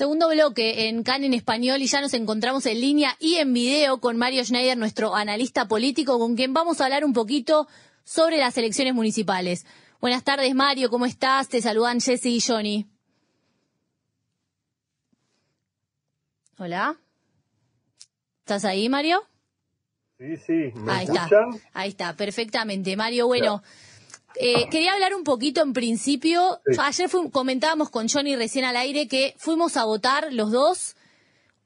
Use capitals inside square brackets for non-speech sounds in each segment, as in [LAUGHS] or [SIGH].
Segundo bloque en CAN en español y ya nos encontramos en línea y en video con Mario Schneider, nuestro analista político, con quien vamos a hablar un poquito sobre las elecciones municipales. Buenas tardes, Mario, ¿cómo estás? Te saludan Jesse y Johnny. Hola. ¿Estás ahí, Mario? Sí, sí, ¿me ahí escuchan? está, ahí está, perfectamente. Mario, bueno, eh, quería hablar un poquito en principio. Sí. Ayer comentábamos con Johnny recién al aire que fuimos a votar los dos,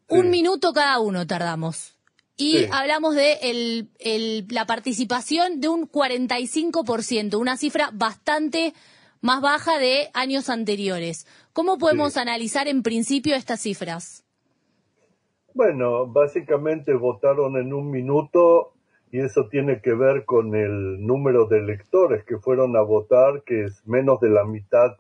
un Sí. minuto cada uno tardamos. Y Sí. hablamos de el, el- la participación de un 45%, una cifra bastante más baja de años anteriores. ¿Cómo podemos analizar en principio estas cifras? Bueno, básicamente votaron en un minuto y eso tiene que ver con el número de electores que fueron a votar, que es menos de la mitad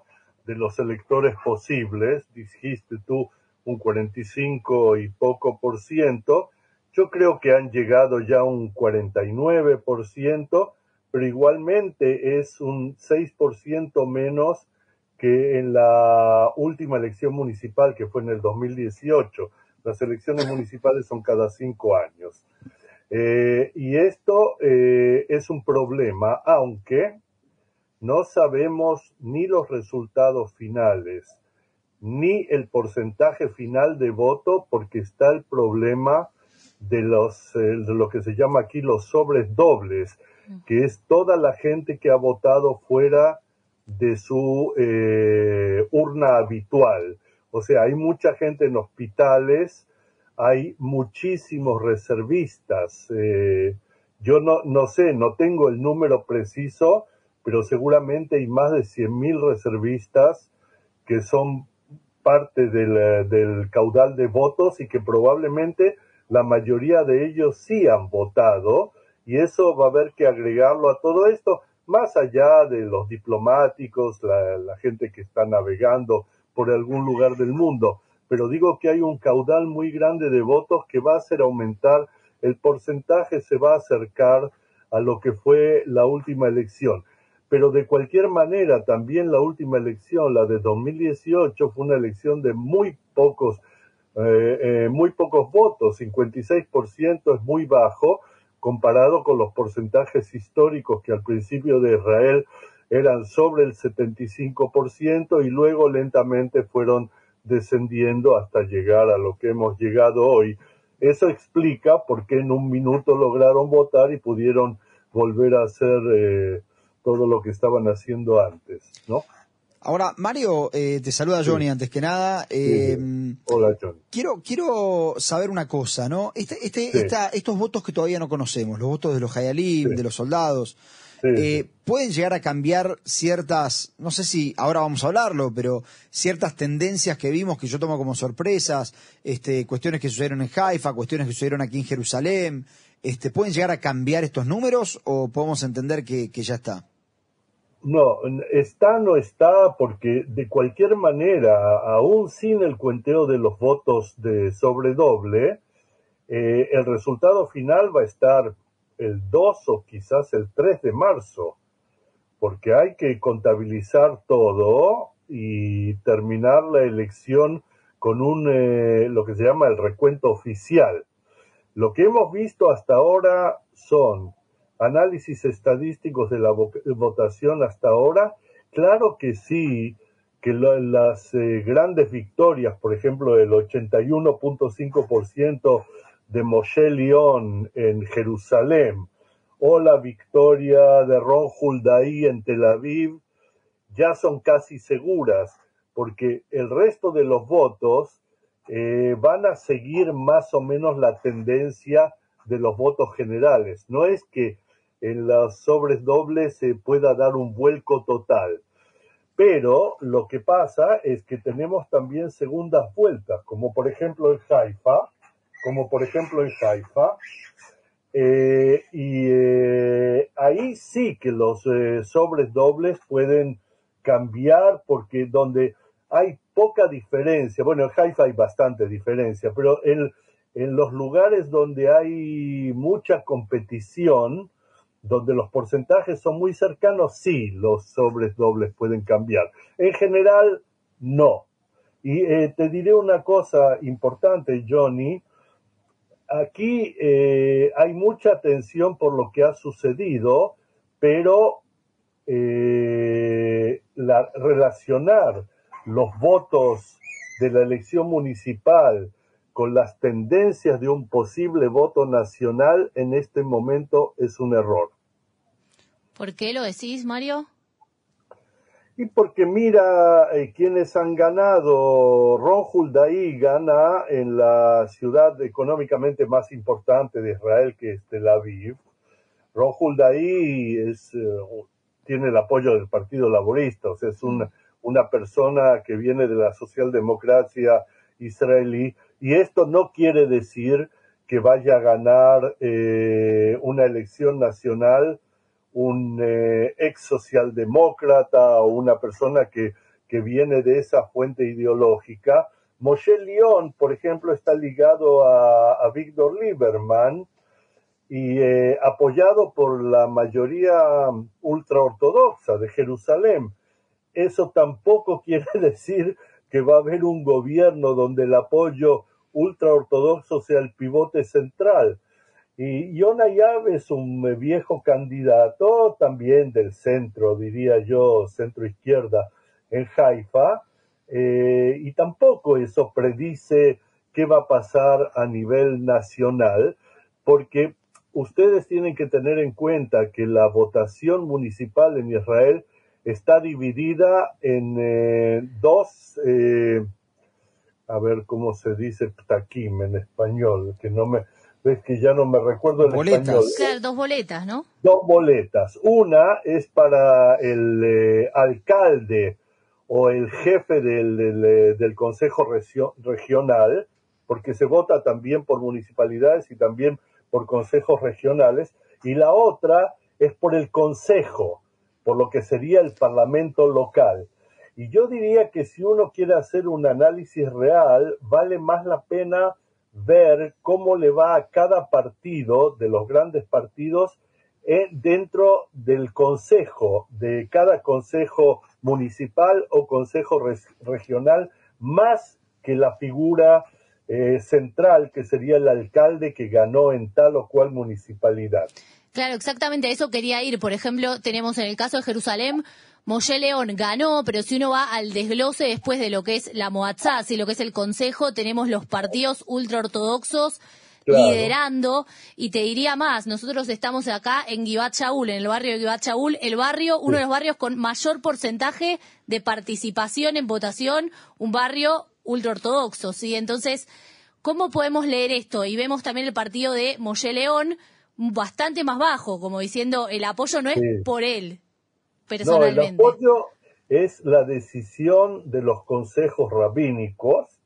de los electores posibles. Dijiste tú un 45 y poco por ciento. Yo creo que han llegado ya a un 49 por ciento, pero igualmente es un 6 por ciento menos que en la última elección municipal que fue en el 2018. Las elecciones municipales son cada cinco años. Eh, y esto eh, es un problema, aunque no sabemos ni los resultados finales, ni el porcentaje final de voto, porque está el problema de, los, eh, de lo que se llama aquí los sobres dobles, que es toda la gente que ha votado fuera de su eh, urna habitual. O sea, hay mucha gente en hospitales, hay muchísimos reservistas. eh, yo no, no sé, no tengo el número preciso, pero seguramente hay más de 100.000 reservistas que son parte del, caudal de votos y que probablemente la mayoría de ellos sí han votado y eso va a haber que agregarlo a todo esto, más allá de los diplomáticos, la gente que está navegando por algún lugar del mundo. Pero digo que hay un caudal muy grande de votos que va a hacer aumentar, el porcentaje se va a acercar a lo que fue la última elección. Pero de cualquier manera, también la última elección, la de 2018, fue una elección de muy pocos, eh, eh, muy pocos votos, 56% es muy bajo comparado con los porcentajes históricos que al principio de Israel eran sobre el 75% y luego lentamente fueron descendiendo hasta llegar a lo que hemos llegado hoy. Eso explica por qué en un minuto lograron votar y pudieron volver a hacer eh, todo lo que estaban haciendo antes, ¿no? Ahora, Mario, eh, te saluda Johnny antes que nada. Eh, Hola, John. Quiero, quiero saber una cosa, ¿no? Este, este, Sí. esta- estos votos que todavía no conocemos, los votos de los Hayalim, de los soldados, Sí, eh, sí. pueden llegar a cambiar ciertas, no sé si ahora vamos a hablarlo, pero ciertas tendencias que vimos que yo tomo como sorpresas, este, cuestiones que sucedieron en Haifa, cuestiones que sucedieron aquí en Jerusalén, este, ¿pueden llegar a cambiar estos números o podemos entender que, que ya está? No, está no está porque de cualquier manera, aún sin el cuenteo de los votos de sobre doble, eh, el resultado final va a estar el 2 o quizás el 3 de marzo, porque hay que contabilizar todo y terminar la elección con un eh, lo que se llama el recuento oficial. Lo que hemos visto hasta ahora son análisis estadísticos de la vo- votación hasta ahora. Claro que sí, que las eh, grandes victorias, por ejemplo, el 81.5% de Moshe León en Jerusalén o la victoria de Ron Huldaí en Tel Aviv, ya son casi seguras, porque el resto de los votos eh, van a seguir más o menos la tendencia de los votos generales. No es que en los sobres dobles se pueda dar un vuelco total. Pero lo que pasa es que tenemos también segundas vueltas, como por ejemplo en Haifa, como por ejemplo en Haifa, eh, y eh, ahí sí que los eh, sobres dobles pueden cambiar porque donde hay poca diferencia, bueno, en Haifa hay bastante diferencia, pero en, en los lugares donde hay mucha competición, donde los porcentajes son muy cercanos, sí, los sobres dobles pueden cambiar. En general, no. Y te diré una cosa importante, Johnny. Aquí eh, hay mucha tensión por lo que ha sucedido, pero eh, la, relacionar los votos de la elección municipal con las tendencias de un posible voto nacional en este momento es un error. ¿Por qué lo decís, Mario? Y porque mira eh, quienes han ganado, Ron Huldaí gana en la ciudad económicamente más importante de Israel, que es Tel Aviv. Ron Huldaí es, eh, tiene el apoyo del Partido Laborista, o sea, es una, persona que viene de la socialdemocracia israelí, y esto no quiere decir que vaya a ganar eh, una elección nacional un eh, ex socialdemócrata o una persona que, que viene de esa fuente ideológica. Moshe León, por ejemplo, está ligado a, a Víctor Lieberman y eh, apoyado por la mayoría ultraortodoxa de Jerusalén. Eso tampoco [LAUGHS] quiere decir que va a haber un gobierno donde el apoyo ultraortodoxo sea el pivote central. Y Yona Yab es un viejo candidato también del centro, diría yo, centro izquierda en Haifa, eh, y tampoco eso predice qué va a pasar a nivel nacional, porque ustedes tienen que tener en cuenta que la votación municipal en Israel está dividida en eh, dos, eh, a ver cómo se dice ptakim en español, que no me, ves que ya no me recuerdo el español. Claro, dos boletas, ¿no? Dos boletas. Una es para el eh, alcalde o el jefe del, del, eh, del Consejo Regional, porque se vota también por municipalidades y también por consejos regionales, y la otra es por el Consejo, por lo que sería el Parlamento local. Y yo diría que si uno quiere hacer un análisis real, vale más la pena ver cómo le va a cada partido de los grandes partidos eh, dentro del consejo, de cada consejo municipal o consejo regional, más que la figura eh, central que sería el alcalde que ganó en tal o cual municipalidad. Claro, exactamente a eso quería ir. Por ejemplo, tenemos en el caso de Jerusalén Moshe León ganó, pero si uno va al desglose después de lo que es la Moatzá, y lo que es el Consejo, tenemos los partidos ultraortodoxos liderando, y te diría más, nosotros estamos acá en Givat Shaul, en el barrio de Givat Shaul, el barrio, uno de los barrios con mayor porcentaje de participación en votación, un barrio ultraortodoxo, ¿sí? Entonces, ¿cómo podemos leer esto? Y vemos también el partido de Moshe León, bastante más bajo, como diciendo, el apoyo no es por él, no, el apoyo es la decisión de los consejos rabínicos,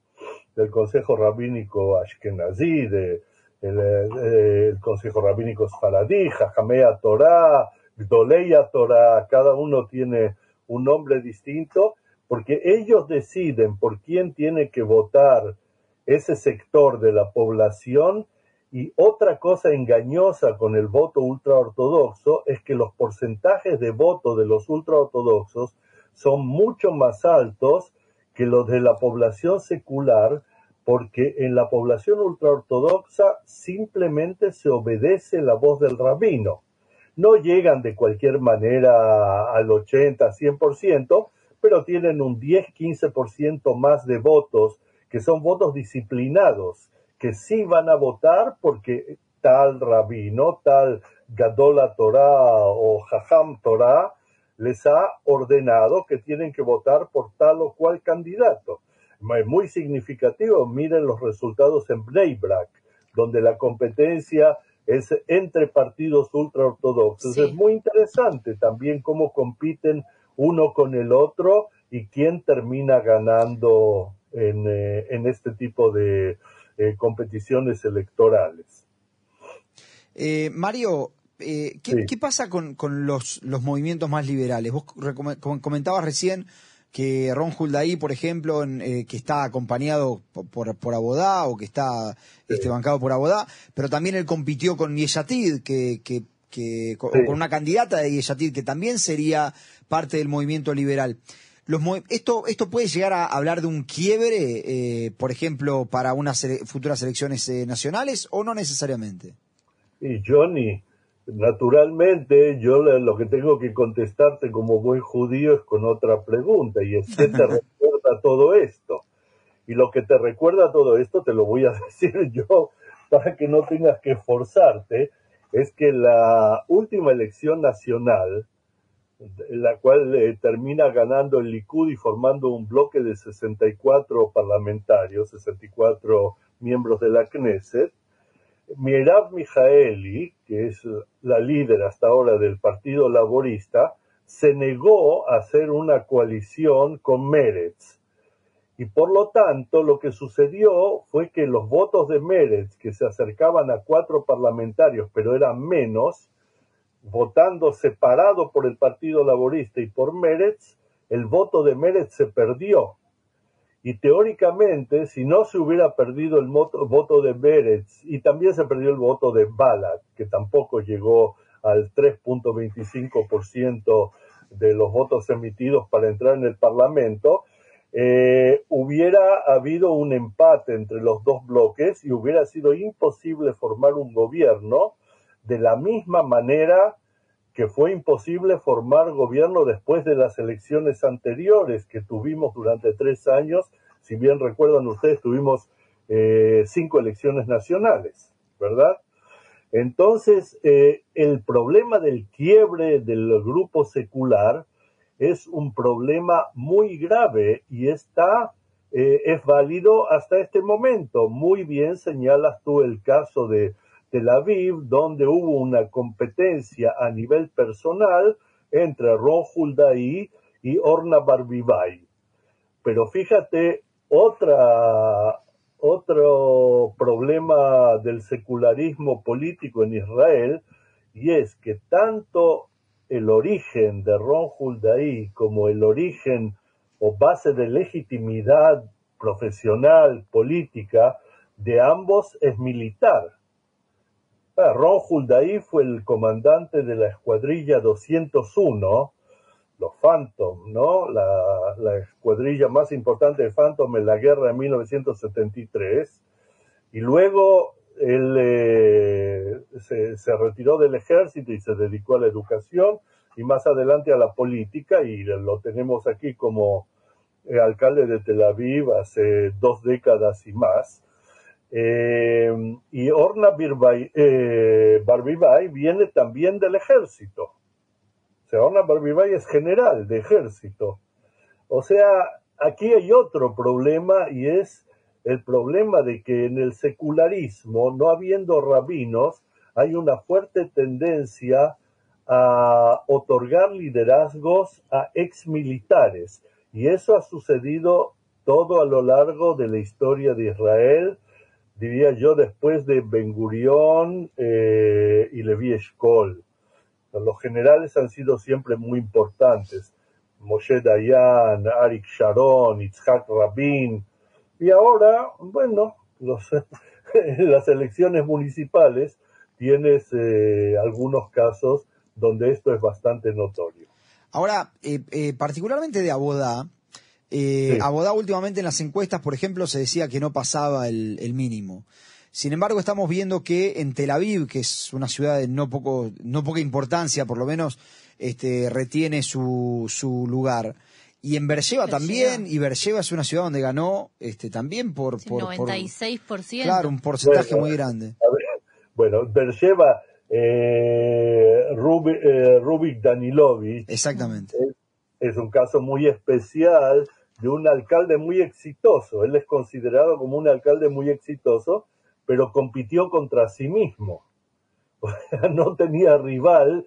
del Consejo Rabínico Ashkenazí, de, el, el, Consejo Rabínico Sfaradí, Jajamea Torah, Gdoleya Torah, cada uno tiene un nombre distinto, porque ellos deciden por quién tiene que votar ese sector de la población y otra cosa engañosa con el voto ultraortodoxo es que los porcentajes de voto de los ultraortodoxos son mucho más altos que los de la población secular, porque en la población ultraortodoxa simplemente se obedece la voz del rabino. No llegan de cualquier manera al 80, 100%, pero tienen un 10-15% más de votos que son votos disciplinados que sí van a votar porque tal rabino, tal Gadola Torah o Jajam Torah les ha ordenado que tienen que votar por tal o cual candidato. Es muy significativo, miren los resultados en Bnei donde la competencia es entre partidos ultraortodoxos. Es muy interesante también cómo compiten uno con el otro y quién termina ganando en, eh, en este tipo de, eh, competiciones electorales. Eh, Mario, eh, ¿qué, pasa con, los, los, movimientos más liberales? Vos comentabas recién que Ron Huldaí, por ejemplo, que está acompañado por, por, Abodá o que está este, bancado por Abodá, pero también él compitió con Yeshatid, que, que, con, una candidata de Yeshatid que también sería parte del movimiento liberal. Los, esto, ¿Esto puede llegar a hablar de un quiebre, eh, por ejemplo, para unas futuras elecciones eh, nacionales o no necesariamente? Y Johnny, naturalmente yo lo que tengo que contestarte como buen judío es con otra pregunta y es ¿qué te [LAUGHS] recuerda todo esto? Y lo que te recuerda todo esto te lo voy a [LAUGHS] decir yo para que no tengas que esforzarte, es que la última elección nacional, la cual eh, termina ganando el Likud y formando un bloque de 64 parlamentarios, 64 miembros de la Knesset, Mirav Mijaeli, que es la líder hasta ahora del Partido Laborista, se negó a hacer una coalición con Meretz. Y por lo tanto, lo que sucedió fue que los votos de Meretz, que se acercaban a cuatro parlamentarios, pero eran menos, votando separado por el Partido Laborista y por Meretz, el voto de Meretz se perdió. Y teóricamente, si no se hubiera perdido el voto de Meretz y también se perdió el voto de Balad, que tampoco llegó al 3.25% de los votos emitidos para entrar en el Parlamento, eh, hubiera habido un empate entre los dos bloques y hubiera sido imposible formar un gobierno de la misma manera que fue imposible formar gobierno después de las elecciones anteriores que tuvimos durante tres años. Si bien recuerdan ustedes, tuvimos eh, cinco elecciones nacionales, ¿verdad? Entonces, eh, el problema del quiebre del grupo secular es un problema muy grave y está, eh, es válido hasta este momento. Muy bien señalas tú el caso de Tel Aviv, donde hubo una competencia a nivel personal entre Ron Huldaí y Orna Barbivay. Pero fíjate, otra, otro problema del secularismo político en Israel, y es que tanto el origen de Ron Huldaí como el origen o base de legitimidad profesional, política, de ambos es militar. Ah, Ron Huldaí fue el comandante de la escuadrilla 201, los Phantom, ¿no? La, escuadrilla más importante de Phantom en la guerra de 1973. Y luego él eh, se, retiró del ejército y se dedicó a la educación y más adelante a la política y lo tenemos aquí como eh, alcalde de Tel Aviv hace dos décadas y más. Eh, y Orna eh, Barbibay viene también del ejército. O sea, Orna Barbibay es general de ejército. O sea, aquí hay otro problema y es el problema de que en el secularismo, no habiendo rabinos, hay una fuerte tendencia a otorgar liderazgos a exmilitares. Y eso ha sucedido todo a lo largo de la historia de Israel diría yo, después de Ben Gurión eh, y Levi Eshkol. Los generales han sido siempre muy importantes. Moshe Dayan, Arik Sharon, Itzhak Rabin. Y ahora, bueno, los, [LAUGHS] las elecciones municipales tienes eh, algunos casos donde esto es bastante notorio. Ahora, eh, particularmente de Abodá, eh, Abodá últimamente en las encuestas, por ejemplo, se decía que no pasaba el, mínimo. Sin embargo, estamos viendo que en Tel Aviv, que es una ciudad de no, poco, no poca importancia, por lo menos este, retiene su, su lugar. Y en Beersheba también, y Beersheba es una ciudad donde ganó este, también por... por 96%. claro, un porcentaje muy grande. bueno, Beersheba, eh, eh, Rubik, Danilovic. Exactamente. es, un caso muy especial de un alcalde muy exitoso. Él es considerado como un alcalde muy exitoso, pero compitió contra sí mismo. [LAUGHS] no tenía rival,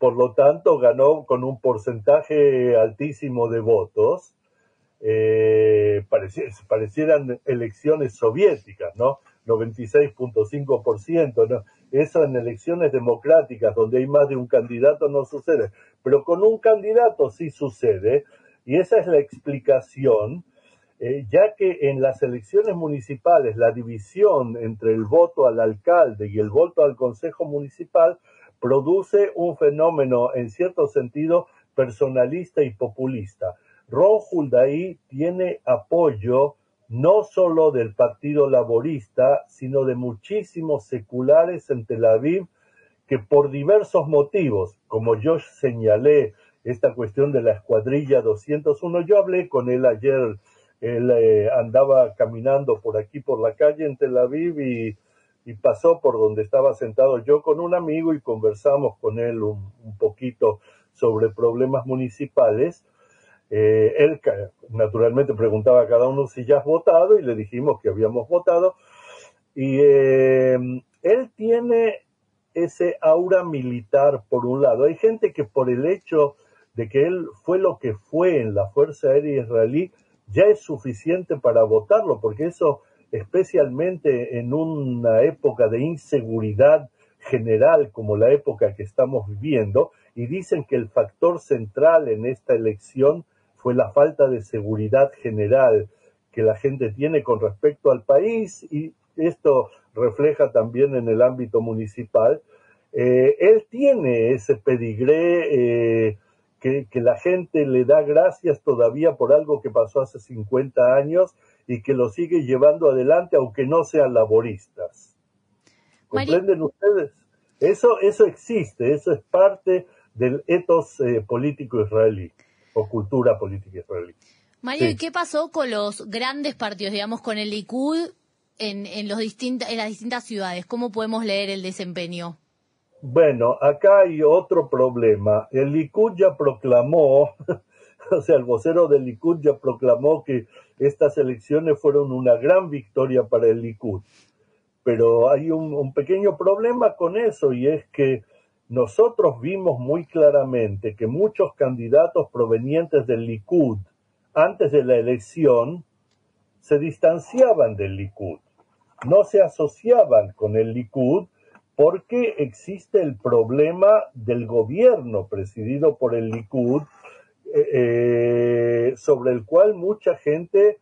por lo tanto ganó con un porcentaje altísimo de votos. Eh, parecieran elecciones soviéticas, ¿no? 96.5%, ¿no? Eso en elecciones democráticas donde hay más de un candidato no sucede, pero con un candidato sí sucede y esa es la explicación, eh, ya que en las elecciones municipales la división entre el voto al alcalde y el voto al consejo municipal produce un fenómeno en cierto sentido personalista y populista. Ron Huldaí tiene apoyo no solo del Partido Laborista, sino de muchísimos seculares en Tel Aviv que por diversos motivos, como yo señalé, esta cuestión de la escuadrilla 201, yo hablé con él ayer, él eh, andaba caminando por aquí, por la calle en Tel Aviv y, pasó por donde estaba sentado yo con un amigo y conversamos con él un, poquito sobre problemas municipales. Eh, él naturalmente preguntaba a cada uno si ya has votado y le dijimos que habíamos votado. Y eh, él tiene ese aura militar por un lado. Hay gente que por el hecho de que él fue lo que fue en la Fuerza Aérea Israelí, ya es suficiente para votarlo, porque eso, especialmente en una época de inseguridad general como la época que estamos viviendo, y dicen que el factor central en esta elección fue la falta de seguridad general que la gente tiene con respecto al país, y esto refleja también en el ámbito municipal. Eh, él tiene ese pedigré eh, que, la gente le da gracias todavía por algo que pasó hace 50 años y que lo sigue llevando adelante aunque no sean laboristas. ¿Comprenden ustedes? Eso, eso existe, eso es parte del etos eh, político israelí o cultura política israelí. Mario, ¿y qué pasó con los grandes partidos, digamos, con el Likud en, en, los en las distintas ciudades? ¿Cómo podemos leer el desempeño? Bueno, acá hay otro problema. El Likud ya proclamó, [LAUGHS] o sea, el vocero del Likud ya proclamó que estas elecciones fueron una gran victoria para el Likud. Pero hay un, pequeño problema con eso y es que nosotros vimos muy claramente que muchos candidatos provenientes del Likud antes de la elección se distanciaban del Likud, no se asociaban con el Likud porque existe el problema del gobierno presidido por el Likud, eh, eh, sobre el cual mucha gente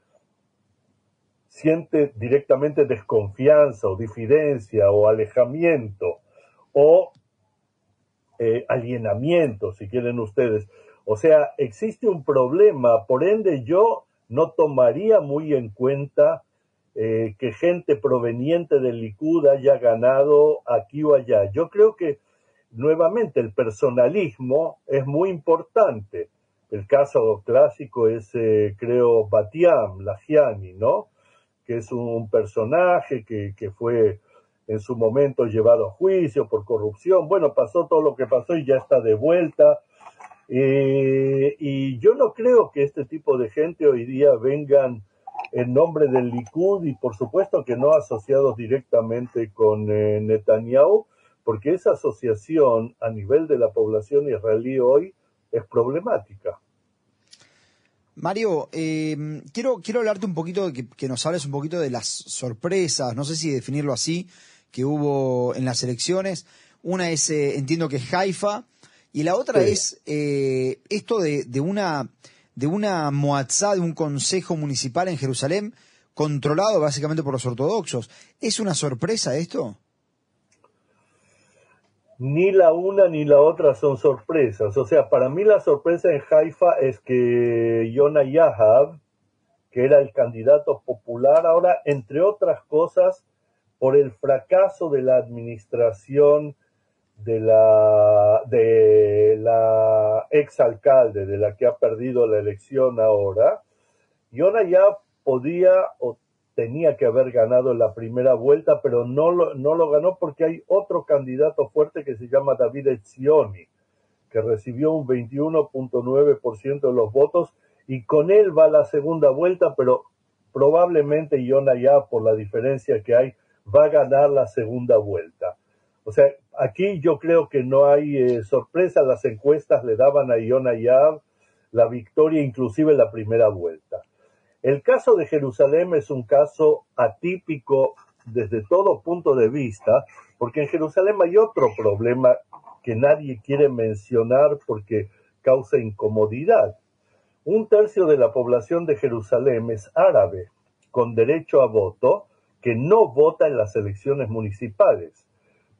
siente directamente desconfianza o difidencia o alejamiento o eh, alienamiento, si quieren ustedes. O sea, existe un problema, por ende yo no tomaría muy en cuenta eh, que gente proveniente del Likud haya ganado aquí o allá. Yo creo que nuevamente el personalismo es muy importante. El caso clásico es, eh, creo, Batiam, Lagiani, ¿no? Que es un personaje que, que fue en su momento llevado a juicio por corrupción. Bueno, pasó todo lo que pasó y ya está de vuelta. Eh, y yo no creo que este tipo de gente hoy día vengan en nombre del Likud y por supuesto que no asociados directamente con eh, Netanyahu, porque esa asociación a nivel de la población israelí hoy es problemática. Mario, em, quiero, quiero hablarte un poquito, que, que nos hables un poquito de las sorpresas, no sé si definirlo así, que hubo en las elecciones. Una es, eh, entiendo que es Haifa, y la otra es eh, esto de, de una de una moatzá, de un consejo municipal en Jerusalén, controlado básicamente por los ortodoxos. ¿Es una sorpresa esto? Ni la una ni la otra son sorpresas. O sea, para mí la sorpresa en Haifa es que Yona Yahab, que era el candidato popular, ahora, entre otras cosas, por el fracaso de la administración de la, de la exalcalde, de la que ha perdido la elección ahora, Yona ya podía o tenía que haber ganado la primera vuelta, pero no lo, no lo ganó porque hay otro candidato fuerte que se llama David Etzioni, que recibió un 21.9% de los votos y con él va la segunda vuelta, pero probablemente Yona ya, por la diferencia que hay, va a ganar la segunda vuelta. O sea, aquí yo creo que no hay eh, sorpresa. Las encuestas le daban a Iona Yab la victoria, inclusive la primera vuelta. El caso de Jerusalén es un caso atípico desde todo punto de vista, porque en Jerusalén hay otro problema que nadie quiere mencionar porque causa incomodidad. Un tercio de la población de Jerusalén es árabe, con derecho a voto, que no vota en las elecciones municipales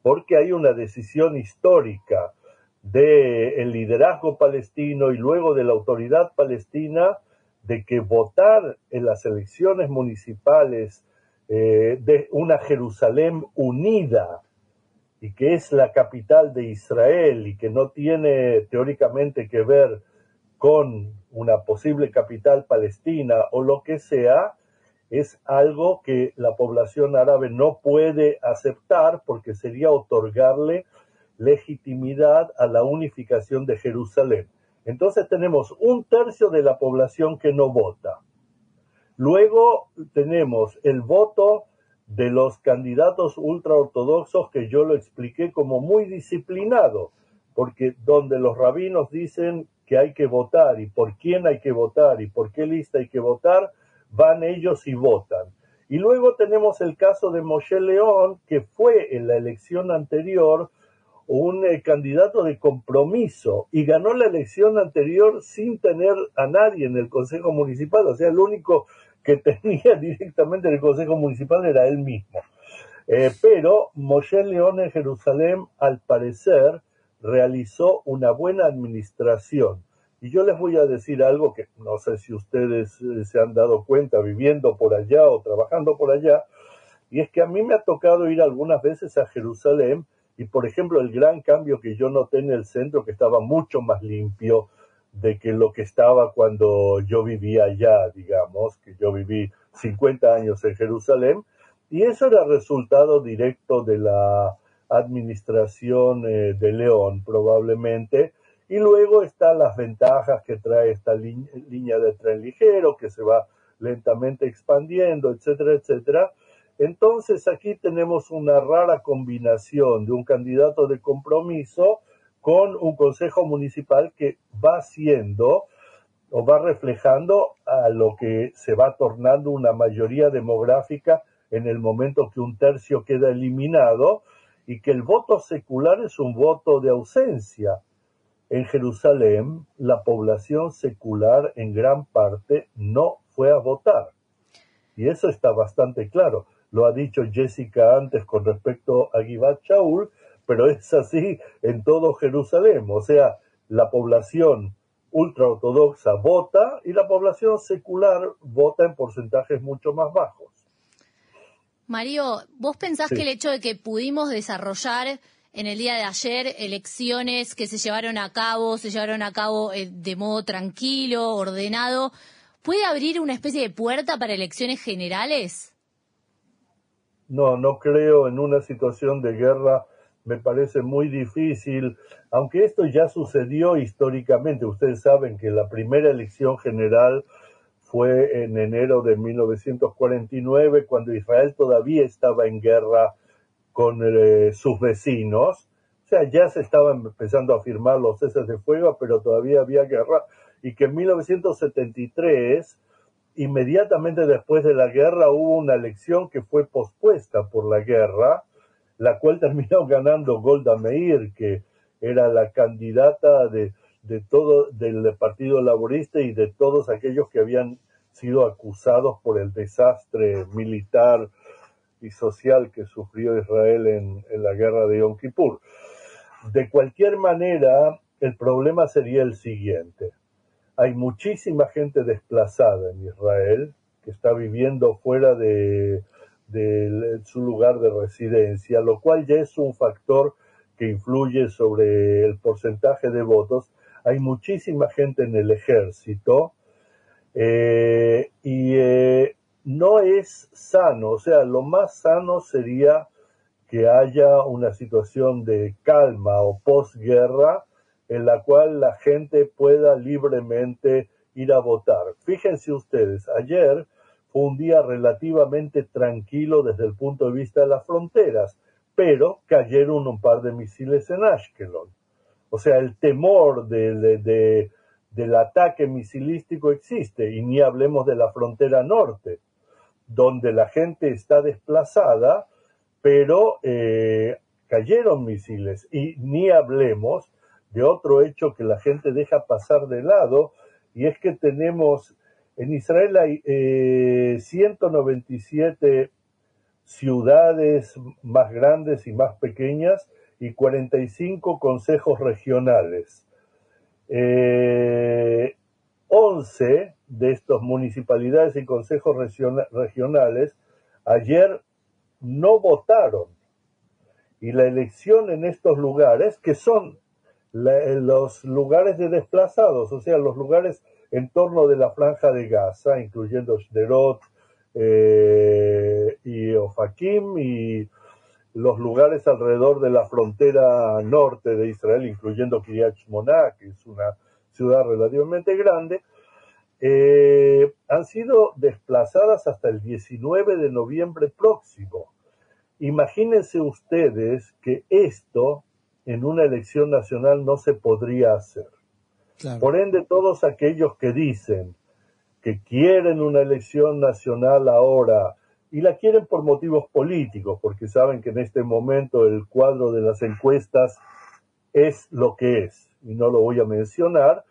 porque hay una decisión histórica del liderazgo palestino y luego de la autoridad palestina de que votar en las elecciones municipales eh, de una Jerusalén unida y que es la capital de Israel y que no tiene teóricamente que ver con una posible capital palestina o lo que sea, es algo que la población árabe no puede aceptar porque sería otorgarle legitimidad a la unificación de Jerusalén. Entonces tenemos un tercio de la población que no vota. Luego tenemos el voto de los candidatos ultraortodoxos que yo lo expliqué como muy disciplinado, porque donde los rabinos dicen que hay que votar y por quién hay que votar y por qué lista hay que votar, van ellos y votan. Y luego tenemos el caso de Moshe León, que fue en la elección anterior un eh, candidato de compromiso y ganó la elección anterior sin tener a nadie en el Consejo Municipal, o sea, el único que [LAUGHS] tenía directamente en el Consejo Municipal era él mismo. Eh, pero Moshe León en Jerusalén, al parecer, realizó una buena administración. Y yo les voy a decir algo que no sé si ustedes eh, se han dado cuenta viviendo por allá o trabajando por allá, y es que a mí me ha tocado ir algunas veces a Jerusalén y, por ejemplo, el gran cambio que yo noté en el centro, que estaba mucho más limpio, de que lo que estaba cuando yo vivía allá, digamos, que yo viví 50 años en Jerusalén, y eso era resultado directo de la administración eh, de León, probablemente, y luego están las ventajas que trae esta línea de tren ligero, que se va lentamente expandiendo, etcétera, etcétera. Entonces aquí tenemos una rara combinación de un candidato de compromiso con un consejo municipal que va siendo o va reflejando a lo que se va tornando una mayoría demográfica en el momento que un tercio queda eliminado y que el voto secular es un voto de ausencia. En Jerusalén, la población secular en gran parte no fue a votar. Y eso está bastante claro. Lo ha dicho Jessica antes con respecto a Givat Shaul, pero es así en todo Jerusalén. O sea, la población ultraortodoxa vota y la población secular vota en porcentajes mucho más bajos. Mario, ¿vos pensás que el hecho de que pudimos desarrollar en el día de ayer elecciones que se llevaron a cabo, se llevaron a cabo eh, de modo tranquilo, ordenado, puede abrir una especie de puerta para elecciones generales? No, no creo en una situación de guerra me parece muy difícil, aunque esto ya sucedió históricamente. Ustedes saben que la primera elección general fue en enero de 1949, cuando Israel todavía estaba en guerra con eh, sus vecinos. O sea, ya se estaban empezando a firmar los ceses de fuego, pero todavía había guerra. Y que en 1973, inmediatamente después de la guerra, hubo una elección que fue pospuesta por la guerra, la cual [LAUGHS] terminó ganando Golda Meir, que era la candidata de, todo del Partido Laborista y de todos aquellos que habían sido acusados por el desastre militar y social que sufrió Israel en, en la guerra de Yom Kippur. De cualquier manera, el problema sería el siguiente. Hay muchísima gente desplazada en Israel que está viviendo fuera de, de su lugar de residencia, lo cual ya es un factor que influye sobre el porcentaje de votos. Hay muchísima gente en el ejército eh, y eh, no es sano, o sea, lo más sano sería que haya una situación de calma o posguerra en la cual la gente pueda libremente ir a votar. Fíjense ustedes, ayer fue un día relativamente tranquilo desde el punto de vista de las fronteras, pero cayeron un par de misiles en Ashkelon. O sea, el temor de, del ataque misilístico existe, y ni hablemos de la frontera norte, donde la gente está desplazada, pero eh, cayeron misiles, y ni hablemos de otro hecho que la gente deja pasar de lado, y es que tenemos en Israel hay 197 eh, ciudades más grandes y más pequeñas y 45 consejos regionales. Eh, 11 de estas municipalidades y consejos regionales ayer no votaron. Y la elección en estos lugares, que son los lugares de desplazados, o sea, los lugares en torno de la franja de Gaza, incluyendo Shderot eh, y Ofakim y los lugares alrededor de la frontera norte de Israel, incluyendo Kiryat Shmona, que es una ciudad relativamente grande, eh, han sido desplazadas hasta el 19 de noviembre próximo. Imagínense ustedes que esto en una elección nacional no se podría hacer. Por ende, todos aquellos que dicen que quieren una elección nacional ahora y la quieren por motivos políticos, porque saben que en este momento el cuadro de las encuestas es lo que es, y no lo voy a mencionar,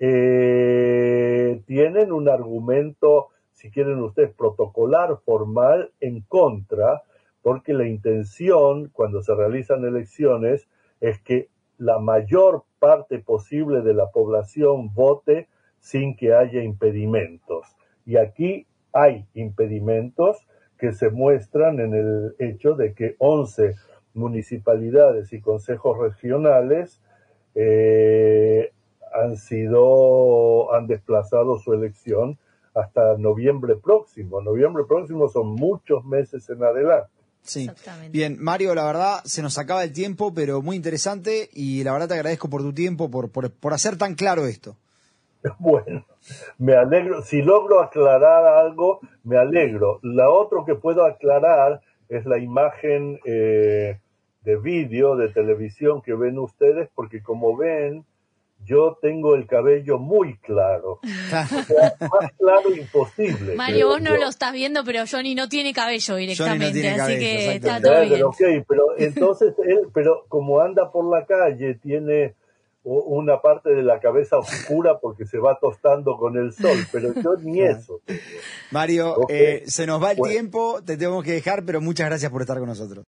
eh, tienen un argumento, si quieren ustedes, protocolar, formal, en contra, porque la intención cuando se realizan elecciones es que la mayor parte posible de la población vote sin que haya impedimentos. Y aquí hay impedimentos que se muestran en el hecho de que 11 municipalidades y consejos regionales eh, han sido, han desplazado su elección hasta noviembre próximo. Noviembre próximo son muchos meses en adelante. Sí. Bien, Mario, la verdad se nos acaba el tiempo, pero muy interesante y la verdad te agradezco por tu tiempo, por, por, por hacer tan claro esto. [LAUGHS] Bueno, me alegro. Si logro aclarar algo, me alegro. La otro que puedo aclarar es la imagen eh, de vídeo, de televisión que ven ustedes, porque como ven, yo tengo el cabello muy claro. [LAUGHS] más claro imposible. Mario, vos no lo estás viendo, pero Johnny no tiene cabello directamente, así que está todo bien. pero entonces él, pero como anda por la calle, tiene una parte de la cabeza oscura porque se va tostando con el sol, pero yo ni eso. Mario, eh, se nos va el tiempo, te tengo que dejar, pero muchas gracias por estar con nosotros.